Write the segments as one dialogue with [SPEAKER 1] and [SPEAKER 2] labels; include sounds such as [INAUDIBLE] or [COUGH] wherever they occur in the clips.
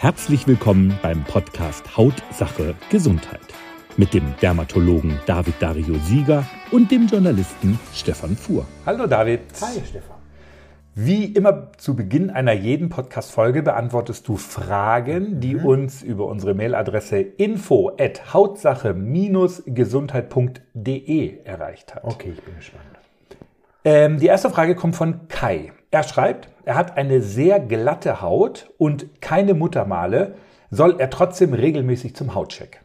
[SPEAKER 1] Herzlich willkommen beim Podcast Hautsache Gesundheit mit dem Dermatologen David Dario Sieger und dem Journalisten Stefan Fuhr.
[SPEAKER 2] Hallo David.
[SPEAKER 3] Hi Stefan.
[SPEAKER 2] Wie immer zu Beginn einer jeden Podcast-Folge beantwortest du Fragen, die mhm. uns über unsere Mailadresse info at hautsache-gesundheit.de erreicht hat.
[SPEAKER 3] Okay, ich bin gespannt.
[SPEAKER 2] Ähm, die erste Frage kommt von Kai. Er schreibt, er hat eine sehr glatte Haut und keine Muttermale. Soll er trotzdem regelmäßig zum Hautcheck?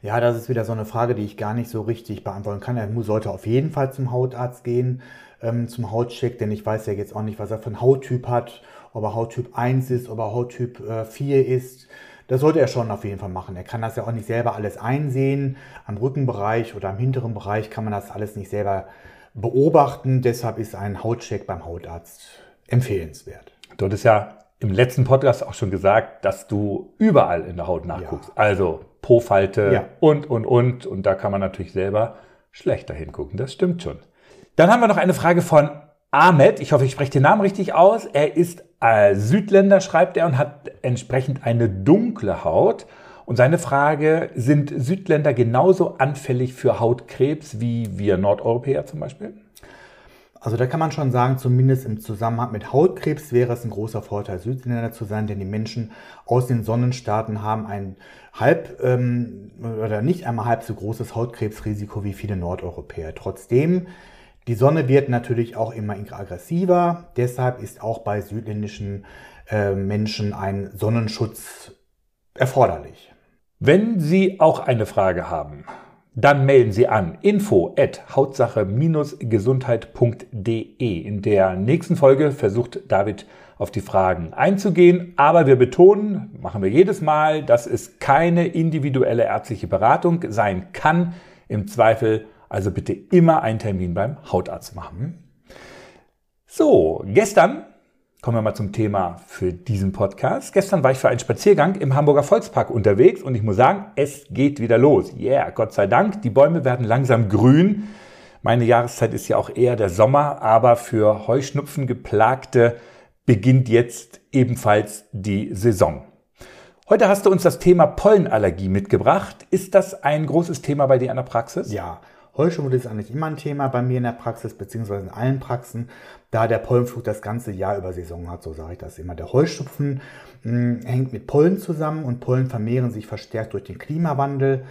[SPEAKER 3] Ja, das ist wieder so eine Frage, die ich gar nicht so richtig beantworten kann. Er sollte auf jeden Fall zum Hautarzt gehen ähm, zum Hautcheck, denn ich weiß ja jetzt auch nicht, was er für einen Hauttyp hat, ob er Hauttyp 1 ist, ob er Hauttyp äh, 4 ist. Das sollte er schon auf jeden Fall machen. Er kann das ja auch nicht selber alles einsehen. Am Rückenbereich oder am hinteren Bereich kann man das alles nicht selber beobachten. Deshalb ist ein Hautcheck beim Hautarzt empfehlenswert.
[SPEAKER 2] Du hattest ja im letzten Podcast auch schon gesagt, dass du überall in der Haut nachguckst. Ja. Also Po-Falte ja. und, und, und. Und da kann man natürlich selber schlechter hingucken. Das stimmt schon. Dann haben wir noch eine Frage von Ahmed. Ich hoffe, ich spreche den Namen richtig aus. Er ist äh, Südländer, schreibt er, und hat entsprechend eine dunkle Haut. Und seine Frage, sind Südländer genauso anfällig für Hautkrebs wie wir Nordeuropäer zum Beispiel?
[SPEAKER 3] Also da kann man schon sagen, zumindest im Zusammenhang mit Hautkrebs wäre es ein großer Vorteil, Südländer zu sein, denn die Menschen aus den Sonnenstaaten haben ein halb ähm, oder nicht einmal halb so großes Hautkrebsrisiko wie viele Nordeuropäer. Trotzdem die Sonne wird natürlich auch immer aggressiver, deshalb ist auch bei südländischen äh, Menschen ein Sonnenschutz erforderlich.
[SPEAKER 2] Wenn Sie auch eine Frage haben, dann melden Sie an info at hautsache-gesundheit.de. In der nächsten Folge versucht David auf die Fragen einzugehen, aber wir betonen, machen wir jedes Mal, dass es keine individuelle ärztliche Beratung sein kann. Im Zweifel also bitte immer einen Termin beim Hautarzt machen. So, gestern kommen wir mal zum Thema für diesen Podcast. Gestern war ich für einen Spaziergang im Hamburger Volkspark unterwegs und ich muss sagen, es geht wieder los. Yeah, Gott sei Dank, die Bäume werden langsam grün. Meine Jahreszeit ist ja auch eher der Sommer, aber für Heuschnupfen geplagte beginnt jetzt ebenfalls die Saison. Heute hast du uns das Thema Pollenallergie mitgebracht. Ist das ein großes Thema bei dir in der Praxis?
[SPEAKER 3] Ja, Heuschnupfen ist eigentlich immer ein Thema bei mir in der Praxis, beziehungsweise in allen Praxen, da der Pollenflug das ganze Jahr über Saison hat, so sage ich das immer. Der Heuschnupfen mh, hm, hängt mit Pollen zusammen und Pollen vermehren sich verstärkt durch den Klimawandel.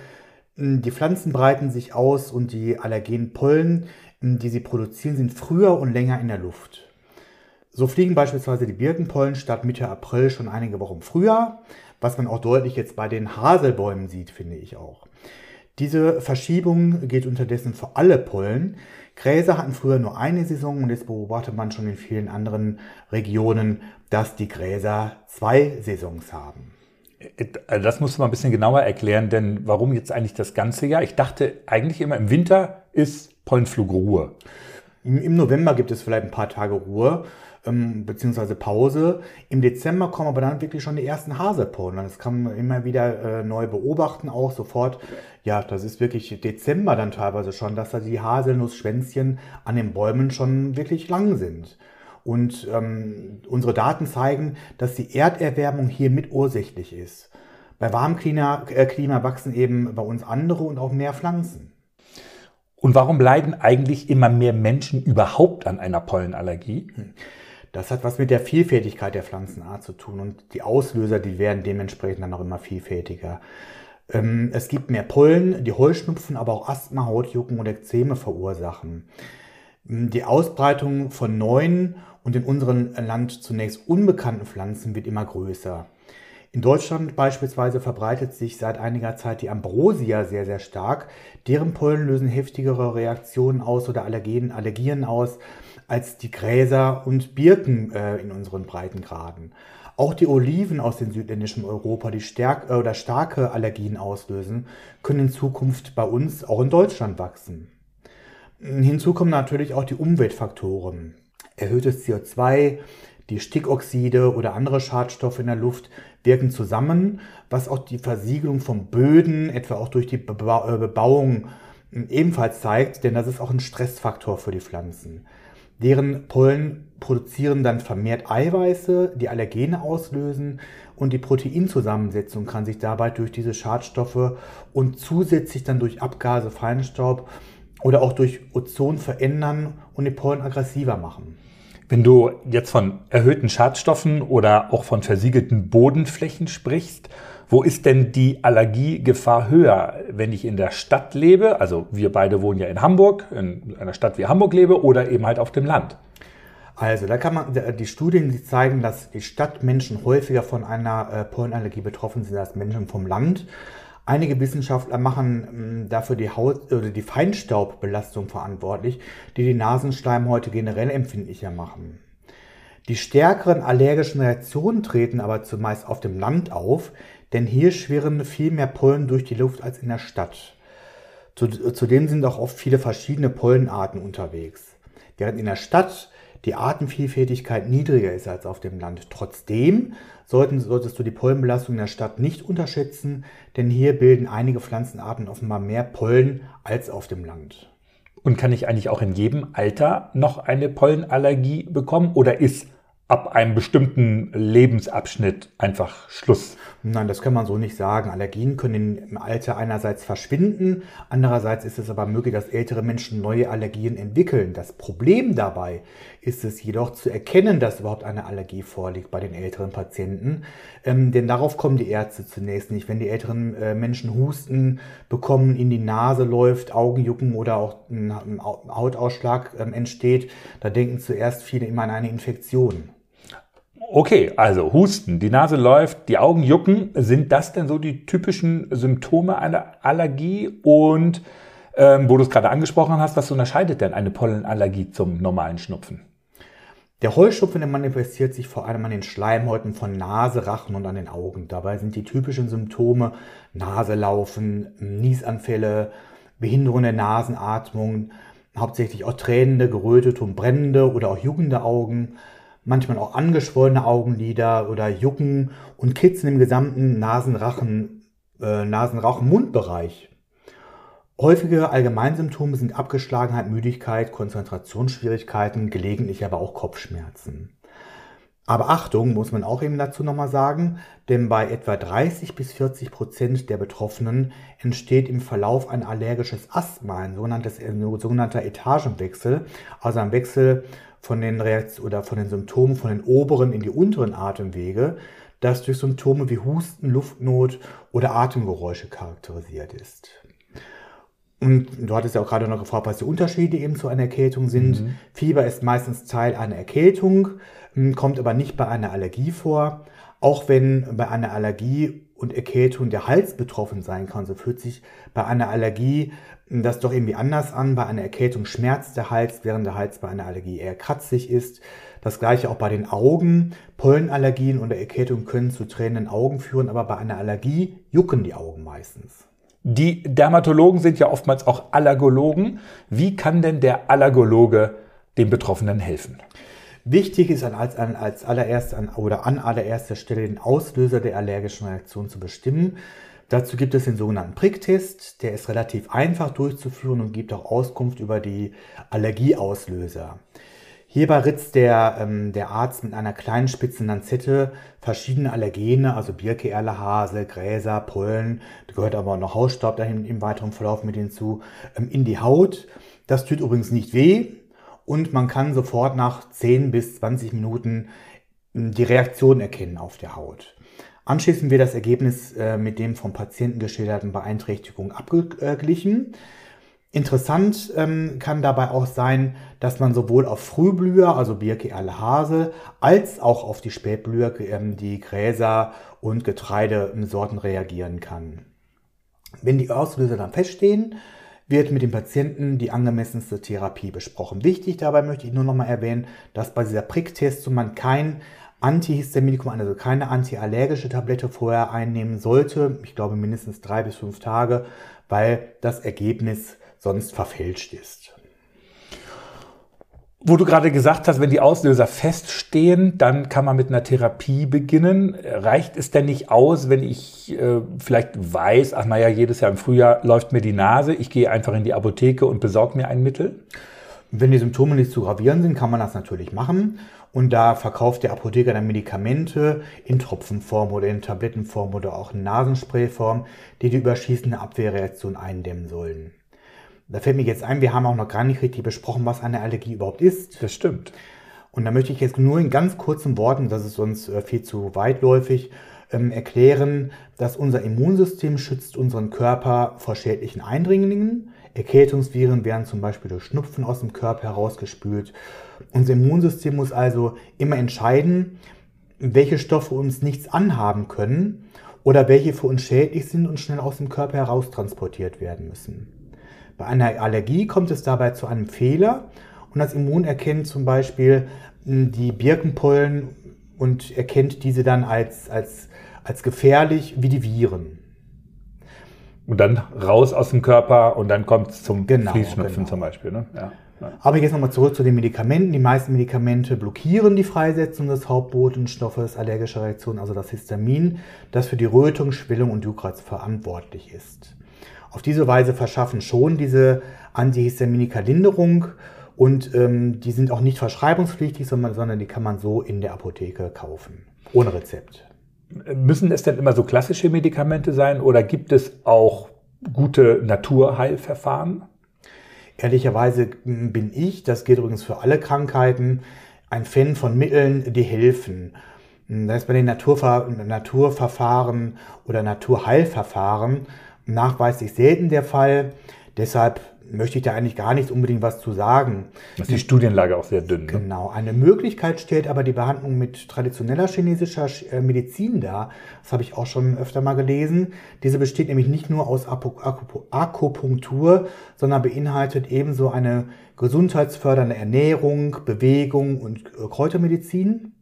[SPEAKER 3] Hm, die Pflanzen breiten sich aus und die allergenen Pollen, hm, die sie produzieren, sind früher und länger in der Luft. So fliegen beispielsweise die Birkenpollen statt Mitte April schon einige Wochen früher, was man auch deutlich jetzt bei den Haselbäumen sieht, finde ich auch. Diese Verschiebung geht unterdessen für alle Pollen. Gräser hatten früher nur eine Saison und jetzt beobachtet man schon in vielen anderen Regionen, dass die Gräser zwei Saisons haben.
[SPEAKER 2] Also das musst du mal ein bisschen genauer erklären, denn warum jetzt eigentlich das ganze Jahr? Ich dachte eigentlich immer im Winter ist Pollenflugruhe.
[SPEAKER 3] Im November gibt es vielleicht ein paar Tage Ruhe ähm, beziehungsweise Pause. Im Dezember kommen aber dann wirklich schon die ersten Haselpollen. Das kann man immer wieder äh, neu beobachten, auch sofort. Ja, das ist wirklich Dezember dann teilweise schon, dass da die Haselnussschwänzchen an den Bäumen schon wirklich lang sind. Und ähm, unsere Daten zeigen, dass die Erderwärmung hier mit ursächlich ist. Bei warmem Klima, äh, Klima wachsen eben bei uns andere und auch mehr Pflanzen.
[SPEAKER 2] Und warum leiden eigentlich immer mehr Menschen überhaupt an einer Pollenallergie? Hm.
[SPEAKER 3] Das hat was mit der Vielfältigkeit der Pflanzenart zu tun und die Auslöser, die werden dementsprechend dann auch immer vielfältiger. Ähm, es gibt mehr Pollen, die Heuschnupfen, aber auch Asthma, Hautjucken und Ekzeme verursachen. Ähm, die Ausbreitung von neuen und in unserem Land zunächst unbekannten Pflanzen wird immer größer. In Deutschland beispielsweise verbreitet sich seit einiger Zeit die Ambrosia sehr, sehr stark. Deren Pollen lösen heftigere Reaktionen aus oder Allergen, Allergien aus als die Gräser und Birken äh, in unseren Breitengraden. Auch die Oliven aus dem südländischen Europa, die stärk, äh, oder starke Allergien auslösen, können in Zukunft bei uns auch in Deutschland wachsen. Hinzu kommen natürlich auch die Umweltfaktoren. Erhöhtes CO2, die Stickoxide oder andere Schadstoffe in der Luft wirken zusammen, was auch die Versiegelung von Böden, etwa auch durch die äh, Bebauung, ebenfalls zeigt, denn das ist auch ein Stressfaktor für die Pflanzen. Deren Pollen produzieren dann vermehrt Eiweiße, die Allergene auslösen und die Proteinzusammensetzung kann sich dabei durch diese Schadstoffe und zusätzlich dann durch Abgase, Feinstaub oder auch durch Ozon verändern und die Pollen aggressiver machen.
[SPEAKER 2] Wenn du jetzt von erhöhten Schadstoffen oder auch von versiegelten Bodenflächen sprichst, wo ist denn die Allergiegefahr höher, wenn ich in der Stadt lebe? Also wir beide wohnen ja in Hamburg, in einer Stadt wie Hamburg lebe oder eben halt auf dem Land.
[SPEAKER 3] Also, da kann man, die Studien die zeigen, dass die Stadtmenschen häufiger von einer äh, Pollenallergie betroffen sind als Menschen vom Land. Einige Wissenschaftler machen hm, dafür die Haut oder die Feinstaubbelastung verantwortlich, die die Nasenschleimhäute generell empfindlicher machen. Die stärkeren allergischen Reaktionen treten aber zumeist auf dem Land auf, denn hier schwirren viel mehr Pollen durch die Luft als in der Stadt. Zudem sind auch oft viele verschiedene Pollenarten unterwegs. Während in der Stadt die Artenvielfältigkeit niedriger ist als auf dem Land. Trotzdem sollten, solltest du die Pollenbelastung in der Stadt nicht unterschätzen, denn hier bilden einige Pflanzenarten offenbar mehr Pollen als auf dem Land.
[SPEAKER 2] Und kann ich eigentlich auch in jedem Alter noch eine Pollenallergie bekommen oder ist ab einem bestimmten Lebensabschnitt einfach Schluss?
[SPEAKER 3] Nein, das kann man so nicht sagen. Allergien können im Alter einerseits verschwinden, andererseits ist es aber möglich, dass ältere Menschen neue Allergien entwickeln. Das Problem dabei ist es jedoch zu erkennen, dass überhaupt eine Allergie vorliegt bei den älteren Patienten. Ähm, denn darauf kommen die Ärzte zunächst nicht. Wenn die älteren äh, Menschen Husten bekommen, in die Nase läuft, Augenjucken oder auch ein, Hautausschlag ähm, entsteht, da denken zuerst viele immer an eine Infektion.
[SPEAKER 2] Okay, also Husten, die Nase läuft, die Augen jucken. Sind das denn so die typischen Symptome einer Allergie? Und ähm, wo du es gerade angesprochen hast, was unterscheidet denn eine Pollenallergie zum normalen Schnupfen?
[SPEAKER 3] Der Heuschnupfen der manifestiert sich vor allem an den Schleimhäuten von Nase, Rachen und an den Augen. Dabei sind die typischen Symptome Naselaufen, Niesanfälle, Behinderung der Nasenatmung, hauptsächlich auch tränende, gerötete und brennende oder auch juckende Augen, manchmal auch angeschwollene Augenlider oder Jucken und Kitzeln im gesamten Nasenrachen, äh, Nasenrauchen-Mundbereich. Häufige Allgemeinsymptome sind Abgeschlagenheit, Müdigkeit, Konzentrationsschwierigkeiten, gelegentlich aber auch Kopfschmerzen. Aber Achtung, muss man auch eben dazu nochmal sagen, denn bei etwa 30 bis 40 Prozent der Betroffenen entsteht im Verlauf ein allergisches Asthma, ein sogenanntes, ein sogenannter Etagenwechsel, also ein Wechsel von den Reaktionen oder von den Symptomen von den oberen in die unteren Atemwege, das durch Symptome wie Husten, Luftnot oder Atemgeräusche charakterisiert ist. Und du hattest ja auch gerade noch gefragt, was die Unterschiede eben zu einer Erkältung sind. Mhm. Fieber ist meistens Teil einer Erkältung, kommt aber nicht bei einer Allergie vor. Auch wenn bei einer Allergie und Erkältung der Hals betroffen sein kann, so fühlt sich bei einer Allergie das doch irgendwie anders an. Bei einer Erkältung schmerzt der Hals, während der Hals bei einer Allergie eher kratzig ist. Das gleiche auch bei den Augen. Pollenallergien oder Erkältung können zu tränenden Augen führen, aber bei einer Allergie jucken die Augen meistens.
[SPEAKER 2] Die Dermatologen sind ja oftmals auch Allergologen. Wie kann denn der Allergologe dem Betroffenen helfen?
[SPEAKER 3] Wichtig ist als, als allererst an, oder an allererster Stelle den Auslöser der allergischen Reaktion zu bestimmen. Dazu gibt es den sogenannten Pricktest. Der ist relativ einfach durchzuführen und gibt auch Auskunft über die Allergieauslöser. Hierbei ritzt der, ähm, der Arzt mit einer kleinen spitzen Lanzette verschiedene Allergene, also Birke, Erle, Hasel, Gräser, Pollen, da gehört aber auch noch Hausstaub dahin im weiteren Verlauf mit hinzu, ähm, in die Haut. Das tut übrigens nicht weh und man kann sofort nach 10 bis 20 Minuten ähm, die Reaktion erkennen auf der Haut. Anschließend wird das Ergebnis äh, mit dem vom Patienten geschilderten Beeinträchtigung abgeglichen. Interessant ähm, kann dabei auch sein, dass man sowohl auf Frühblüher, also Birke, Erle, Hase, als auch auf die Spätblüher, ähm, die Gräser und Getreidesorten reagieren kann. Wenn die Auslöser dann feststehen, wird mit dem Patienten die angemessenste Therapie besprochen. Wichtig dabei möchte ich nur noch mal erwähnen, dass bei dieser Pricktestung man kein Antihistaminikum, also keine antiallergische Tablette vorher einnehmen sollte. Ich glaube mindestens drei bis fünf Tage, weil das Ergebnis sonst verfälscht ist.
[SPEAKER 2] Wo du gerade gesagt hast, wenn die Auslöser feststehen, dann kann man mit einer Therapie beginnen. Reicht es denn nicht aus, wenn ich äh, vielleicht weiß, ach naja, jedes Jahr im Frühjahr läuft mir die Nase, ich gehe einfach in die Apotheke und besorge mir ein Mittel?
[SPEAKER 3] Wenn die Symptome nicht zu gravierend sind, kann man das natürlich machen. Und da verkauft der Apotheker dann Medikamente in Tropfenform oder in Tablettenform oder auch in Nasensprayform, die die überschießende Abwehrreaktion eindämmen sollen. Da fällt mir jetzt ein, wir haben auch noch gar nicht richtig besprochen, was eine Allergie überhaupt ist.
[SPEAKER 2] Das stimmt.
[SPEAKER 3] Und da möchte ich jetzt nur in ganz kurzen Worten, das ist sonst äh, viel zu weitläufig, ähm, erklären, dass unser Immunsystem schützt unseren Körper vor schädlichen Eindringlingen. Erkältungsviren werden zum Beispiel durch Schnupfen aus dem Körper herausgespült. Unser Immunsystem muss also immer entscheiden, welche Stoffe uns nichts anhaben können oder welche für uns schädlich sind und schnell aus dem Körper heraustransportiert werden müssen. Bei einer Allergie kommt es dabei zu einem Fehler und das Immun erkennt zum Beispiel hm, die Birkenpollen und erkennt diese dann als, als, als gefährlich wie die Viren.
[SPEAKER 2] Und dann raus aus dem Körper und dann kommt es zum
[SPEAKER 3] Genau,
[SPEAKER 2] Fließschnupfen
[SPEAKER 3] genau.
[SPEAKER 2] zum Beispiel. Ne? Ja.
[SPEAKER 3] Aber jetzt nochmal zurück zu den Medikamenten. Die meisten Medikamente blockieren die Freisetzung des Hauptbotenstoffes allergischer Reaktion, also das Histamin, das für die Rötung, Schwellung und Juckreiz verantwortlich ist. Auf diese Weise verschaffen schon diese Antihistaminika Linderung und ähm, die sind auch nicht verschreibungspflichtig, sondern, sondern die kann man so in der Apotheke kaufen, ohne Rezept.
[SPEAKER 2] Müssen es denn immer so klassische Medikamente sein oder gibt es auch gute Naturheilverfahren?
[SPEAKER 3] Ehrlicherweise bin ich, das gilt übrigens für alle Krankheiten, ein Fan von Mitteln, die helfen. Das ist bei den Naturver Naturverfahren oder Naturheilverfahren nachweislich selten der Fall. Deshalb möchte ich da eigentlich gar nicht unbedingt was zu sagen.
[SPEAKER 2] Das ist die Studienlage auch sehr dünn. Ne?
[SPEAKER 3] Genau. Eine Möglichkeit stellt aber die Behandlung mit traditioneller chinesischer äh, Medizin dar. Das habe ich auch schon öfter mal gelesen. Diese besteht nämlich nicht nur aus Akupunktur, sondern beinhaltet ebenso eine gesundheitsfördernde Ernährung, Bewegung und äh, Kräutermedizin.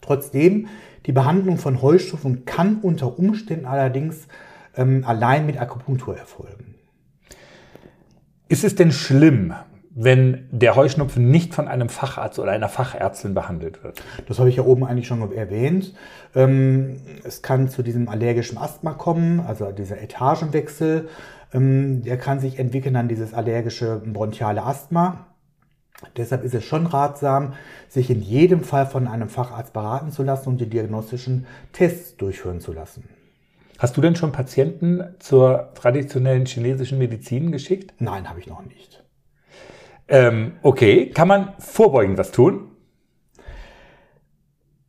[SPEAKER 3] Trotzdem, die Behandlung von Heuschnupfen kann unter Umständen allerdings ähm, allein mit Akupunktur erfolgen.
[SPEAKER 2] Ist es denn schlimm, wenn der Heuschnupfen nicht von einem Facharzt oder einer Fachärztin behandelt wird?
[SPEAKER 3] Das habe ich ja oben eigentlich schon erwähnt. Ähm, es kann zu diesem allergischen Asthma kommen, also dieser Etagenwechsel. Ähm, der kann sich entwickeln an dieses allergische bronchiale Asthma. Deshalb ist es schon ratsam, sich in jedem Fall von einem Facharzt beraten zu lassen und die diagnostischen Tests durchführen zu lassen.
[SPEAKER 2] Hast du denn schon Patienten zur traditionellen chinesischen Medizin geschickt?
[SPEAKER 3] Nein, habe ich noch nicht.
[SPEAKER 2] Ähm, okay, kann man vorbeugend was tun?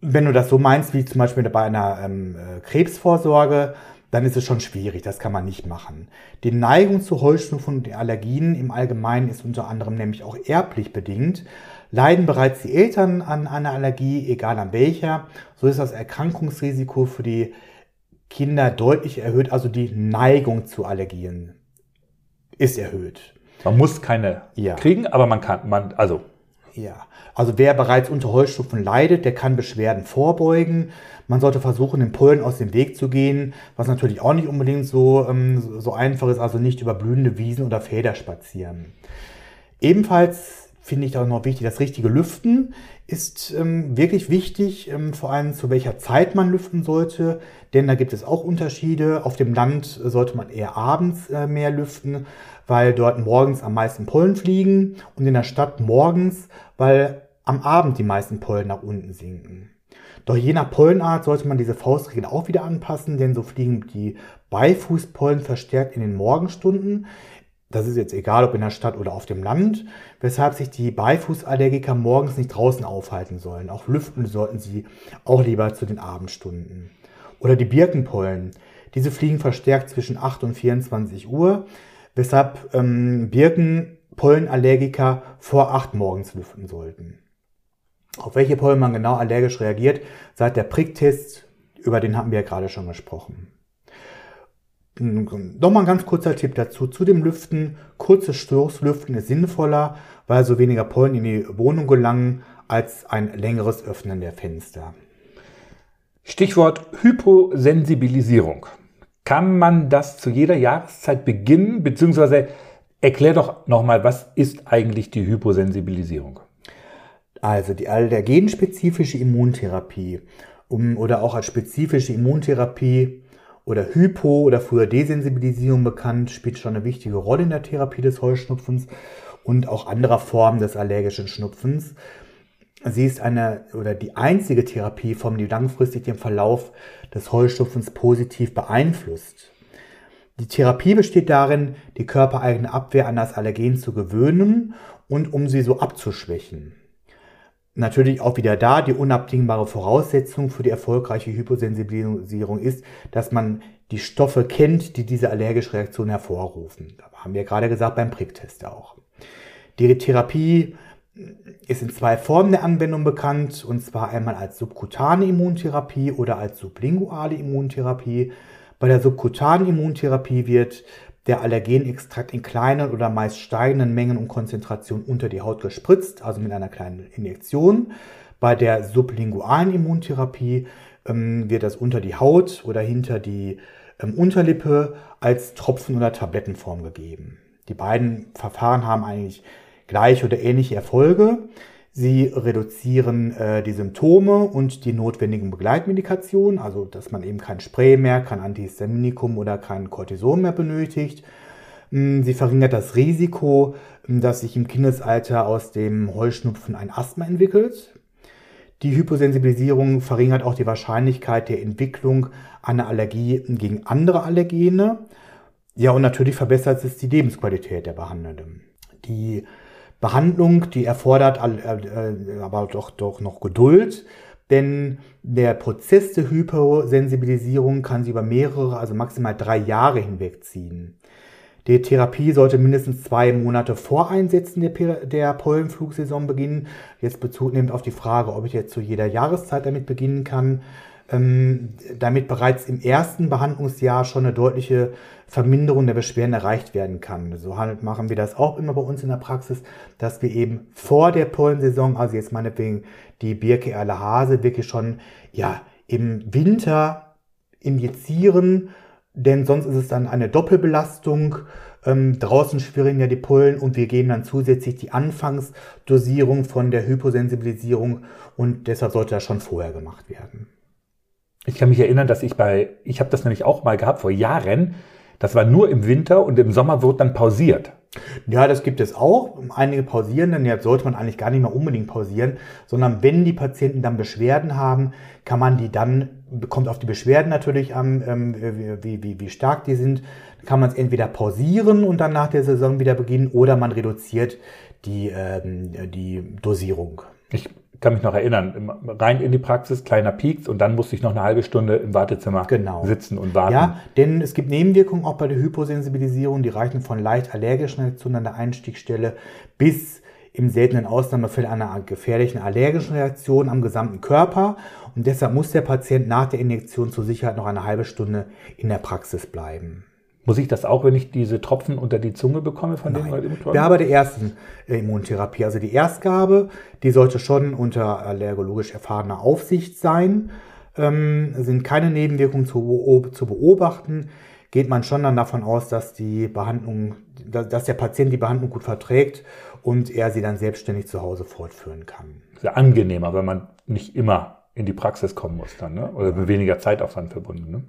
[SPEAKER 3] Wenn du das so meinst, wie zum Beispiel bei einer ähm, äh, Krebsvorsorge, dann ist es schon schwierig. Das kann man nicht machen. Die Neigung zu Heuschnupfen und Allergien im Allgemeinen ist unter anderem nämlich auch erblich bedingt. Leiden bereits die Eltern an einer Allergie, egal an welcher, so ist das Erkrankungsrisiko für die Kinder deutlich erhöht. Also die Neigung zu Allergien ist erhöht.
[SPEAKER 2] Man muss keine
[SPEAKER 3] Ja.
[SPEAKER 2] kriegen, aber man kann, man, also
[SPEAKER 3] Ja, also wer bereits unter Heuschnupfen leidet, der kann Beschwerden vorbeugen. Man sollte versuchen, den Pollen aus dem Weg zu gehen, was natürlich auch nicht unbedingt so, ähm, so einfach ist, also nicht über blühende Wiesen oder Felder spazieren. Ebenfalls finde ich auch noch wichtig, das richtige Lüften ist ähm, wirklich wichtig, ähm, vor allem zu welcher Zeit man lüften sollte, denn da gibt es auch Unterschiede. Auf dem Land sollte man eher abends äh, mehr lüften, weil dort morgens am meisten Pollen fliegen und in der Stadt morgens, weil am Abend die meisten Pollen nach unten sinken. Doch je nach Pollenart sollte man diese Faustregel auch wieder anpassen, denn so fliegen die Beifußpollen verstärkt in den Morgenstunden. Das ist jetzt egal, ob in der Stadt oder auf dem Land, weshalb sich die Beifußallergiker morgens nicht draußen aufhalten sollen. Auch lüften sollten sie auch lieber zu den Abendstunden. Oder die Birkenpollen. Diese fliegen verstärkt zwischen 8 und 24 Uhr, weshalb ähm, Birkenpollenallergiker vor 8 morgens lüften sollten. Auf welche Pollen man genau allergisch reagiert, seit der Pricktest, über den haben wir ja gerade schon gesprochen. Nochmal ein ganz kurzer Tipp dazu. Zu dem Lüften. Kurzes Stoßlüften ist sinnvoller, weil so weniger Pollen in die Wohnung gelangen, als ein längeres Öffnen der Fenster.
[SPEAKER 2] Stichwort Hyposensibilisierung. Kann man das zu jeder Jahreszeit beginnen, beziehungsweise erklär doch nochmal, was ist eigentlich die Hyposensibilisierung?
[SPEAKER 3] Also die allergenspezifische Immuntherapie um, oder auch als spezifische Immuntherapie oder Hypo- oder früher Desensibilisierung bekannt, spielt schon eine wichtige Rolle in der Therapie des Heuschnupfens und auch anderer Formen des allergischen Schnupfens. Sie ist eine oder die einzige Therapieform, die langfristig den Verlauf des Heuschnupfens positiv beeinflusst. Die Therapie besteht darin, die körpereigene Abwehr an das Allergen zu gewöhnen und um sie so abzuschwächen. Natürlich auch wieder da, die unabdingbare Voraussetzung für die erfolgreiche Hyposensibilisierung ist, dass man die Stoffe kennt, die diese allergische Reaktion hervorrufen. Da haben wir gerade gesagt beim Pricktest auch. Die Therapie ist in zwei Formen der Anwendung bekannt, und zwar einmal als subkutane Immuntherapie oder als sublinguale Immuntherapie. Bei der subkutanen Immuntherapie wird der Allergenextrakt in kleinen oder meist steigenden Mengen und Konzentrationen unter die Haut gespritzt, also mit einer kleinen Injektion. Bei der sublingualen Immuntherapie ähm, wird das unter die Haut oder hinter die ähm, Unterlippe als Tropfen- oder Tablettenform gegeben. Die beiden Verfahren haben eigentlich gleiche oder ähnliche Erfolge. Sie reduzieren äh, die Symptome und die notwendigen Begleitmedikationen, also dass man eben kein Spray mehr, kein Antihistaminikum oder kein Cortison mehr benötigt. Hm, sie verringert das Risiko, hm, dass sich im Kindesalter aus dem Heuschnupfen ein Asthma entwickelt. Die Hyposensibilisierung verringert auch die Wahrscheinlichkeit der Entwicklung einer Allergie gegen andere Allergene. Ja, und natürlich verbessert es die Lebensqualität der Behandelnden. Die Behandlung, die erfordert äh, aber doch, doch noch Geduld, denn der Prozess der Hyposensibilisierung kann sie über mehrere, also maximal drei Jahre hinwegziehen. Die Therapie sollte mindestens zwei Monate vor Einsetzen der, der Pollenflugsaison beginnen. Jetzt Bezug nehmend auf die Frage, ob ich jetzt zu jeder Jahreszeit damit beginnen kann damit bereits im ersten Behandlungsjahr schon eine deutliche Verminderung der Beschwerden erreicht werden kann. So machen wir das auch immer bei uns in der Praxis, dass wir eben vor der Pollensaison, also jetzt meinetwegen die Birke Erlehase, wirklich schon ja, im Winter injizieren, denn sonst ist es dann eine Doppelbelastung. Ähm, draußen schwirren ja die Pollen und wir geben dann zusätzlich die Anfangsdosierung von der Hyposensibilisierung und deshalb sollte das schon vorher gemacht werden.
[SPEAKER 2] Ich kann mich erinnern, dass ich bei, ich habe das nämlich auch mal gehabt vor Jahren, das war nur im Winter und im Sommer wird dann pausiert.
[SPEAKER 3] Ja, das gibt es auch. Einige pausieren, denn jetzt sollte man eigentlich gar nicht mehr unbedingt pausieren, sondern wenn die Patienten dann Beschwerden haben, kann man die dann, kommt auf die Beschwerden natürlich an, ähm, wie, wie, wie stark die sind, kann man es entweder pausieren und dann nach der Saison wieder beginnen oder man reduziert die, ähm, die Dosierung.
[SPEAKER 2] Ich kann mich noch erinnern, rein in die Praxis, kleiner Pieks und dann musste ich noch eine halbe Stunde im Wartezimmer genau. sitzen und warten.
[SPEAKER 3] Ja, denn es gibt Nebenwirkungen auch bei der Hyposensibilisierung, die reichen von leicht allergischen Reaktionen an der Einstiegsstelle bis im seltenen Ausnahmefall einer gefährlichen allergischen Reaktion am gesamten Körper. Und deshalb muss der Patient nach der Injektion zur Sicherheit noch eine halbe Stunde in der Praxis bleiben.
[SPEAKER 2] Muss ich das auch, wenn ich diese Tropfen unter die Zunge bekomme von Nein. den
[SPEAKER 3] Immunotherapie? Ja, bei der ersten äh, Immuntherapie. Also die Erstgabe, die sollte schon unter allergologisch erfahrener Aufsicht sein. Ähm, sind keine Nebenwirkungen zu, zu beobachten. Geht man schon dann davon aus, dass die Behandlung, dass der Patient die Behandlung gut verträgt und er sie dann selbstständig zu Hause fortführen kann.
[SPEAKER 2] Sehr angenehmer, wenn man nicht immer in die Praxis kommen muss dann, ne? oder mit weniger Zeitaufwand verbunden. Ne?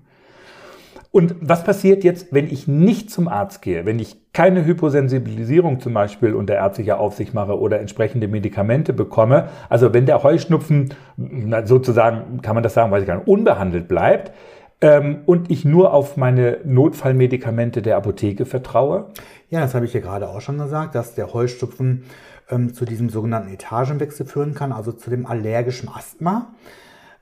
[SPEAKER 2] Und was passiert jetzt, wenn ich nicht zum Arzt gehe, wenn ich keine Hyposensibilisierung zum Beispiel unter ärztlicher Aufsicht mache oder entsprechende Medikamente bekomme? Also wenn der Heuschnupfen sozusagen, kann man das sagen, weiß ich gar nicht, unbehandelt bleibt ähm, und ich nur auf meine Notfallmedikamente der Apotheke vertraue?
[SPEAKER 3] Ja, das habe ich ja gerade auch schon gesagt, dass der Heuschnupfen ähm, zu diesem sogenannten Etagenwechsel führen kann, also zu dem allergischen Asthma.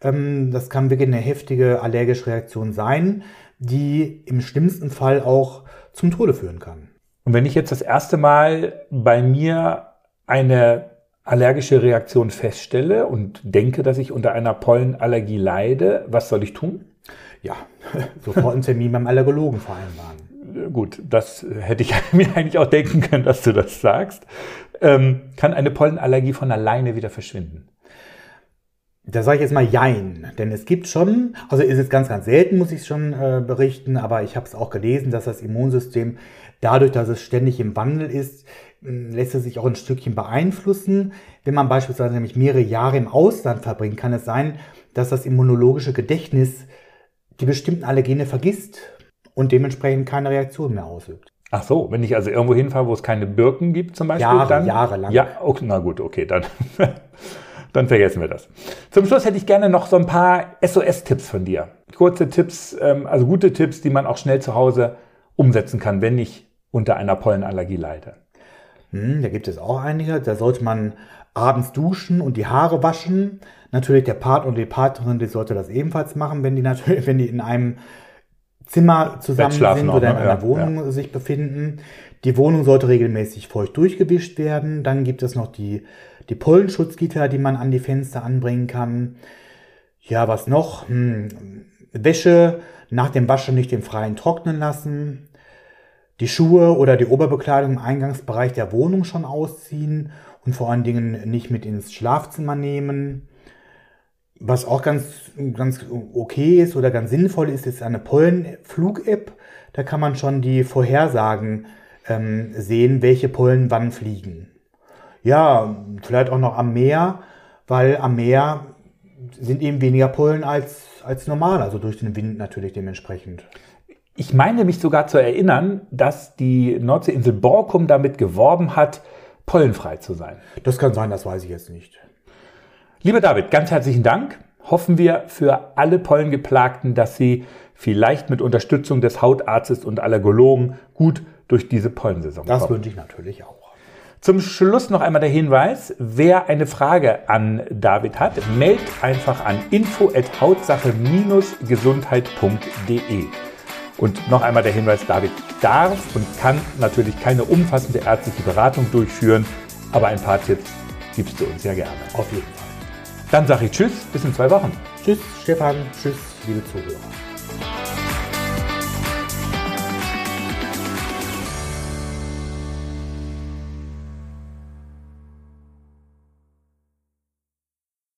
[SPEAKER 3] Ähm, das kann wirklich eine heftige allergische Reaktion sein die im schlimmsten Fall auch zum Tode führen kann.
[SPEAKER 2] Und wenn ich jetzt das erste Mal bei mir eine allergische Reaktion feststelle und denke, dass ich unter einer Pollenallergie leide, was soll ich tun?
[SPEAKER 3] Ja, [LAUGHS] sofort einen Termin beim Allergologen vereinbaren.
[SPEAKER 2] Gut, das hätte ich [LAUGHS] mir eigentlich auch denken können, dass du das sagst. Ähm, kann eine Pollenallergie von alleine wieder verschwinden?
[SPEAKER 3] Da sage ich jetzt mal Jein, denn es gibt schon, also ist es ganz, ganz selten, muss ich schon äh, berichten, aber ich habe es auch gelesen, dass das Immunsystem dadurch, dass es ständig im Wandel ist, lässt es sich auch ein Stückchen beeinflussen. Wenn man beispielsweise nämlich mehrere Jahre im Ausland verbringt, kann es sein, dass das immunologische Gedächtnis die bestimmten Allergene vergisst und dementsprechend keine Reaktion mehr ausübt.
[SPEAKER 2] Ach so, wenn ich also irgendwo hinfahre, wo es keine Birken gibt zum Beispiel,
[SPEAKER 3] Jahre,
[SPEAKER 2] dann...
[SPEAKER 3] jahrelang.
[SPEAKER 2] Ja, okay, na gut, okay, dann, [LAUGHS] dann vergessen wir das. Zum Schluss hätte ich gerne noch so ein paar SOS-Tipps von dir. Kurze Tipps, ähm, also gute Tipps, die man auch schnell zu Hause umsetzen kann, wenn ich unter einer Pollenallergie leide.
[SPEAKER 3] Hm, da gibt es auch einige. Da sollte man abends duschen und die Haare waschen. Natürlich der Part und die Partnerin, die sollte das ebenfalls machen, wenn die natürlich, [LAUGHS] wenn die in einem Zimmer zusammen sind oder in
[SPEAKER 2] ne?
[SPEAKER 3] einer
[SPEAKER 2] Ja,
[SPEAKER 3] Wohnung sich befinden. Die Wohnung sollte regelmäßig feucht durchgewischt werden. Dann gibt es noch die, die Pollenschutzgitter, die man an die Fenster anbringen kann. Ja, was noch? Hm, Wäsche nach dem Waschen nicht im Freien trocknen lassen. Die Schuhe oder die Oberbekleidung im Eingangsbereich der Wohnung schon ausziehen und vor allen Dingen nicht mit ins Schlafzimmer nehmen. Was auch ganz, ganz okay ist oder ganz sinnvoll ist, ist eine Pollenflug-App. Da kann man schon die Vorhersagen ähm, sehen, welche Pollen wann fliegen. Ja, vielleicht auch noch am Meer, weil am Meer sind eben weniger Pollen als, als normal, also durch den Wind natürlich dementsprechend.
[SPEAKER 2] Ich meine mich sogar zu erinnern, dass die Nordseeinsel Borkum damit geworben hat, pollenfrei zu sein.
[SPEAKER 3] Das kann sein, das weiß ich jetzt nicht.
[SPEAKER 2] Lieber David, ganz herzlichen Dank. Hoffen wir für alle Pollengeplagten, dass sie vielleicht mit Unterstützung des Hautarztes und Allergologen gut durch diese Pollensaison
[SPEAKER 3] Das
[SPEAKER 2] kommen.
[SPEAKER 3] wünsche ich natürlich auch.
[SPEAKER 2] Zum Schluss noch einmal der Hinweis, wer eine Frage an David hat, meldet einfach an info@hautsache-gesundheit.de. Und noch einmal der Hinweis, David darf und kann natürlich keine umfassende ärztliche Beratung durchführen, aber ein paar Tipps gibst du uns ja gerne.
[SPEAKER 3] Auf jeden Fall.
[SPEAKER 2] Dann sage ich Tschüss, bis in zwei Wochen.
[SPEAKER 3] Tschüss, Stefan. Tschüss, liebe Zuhörer.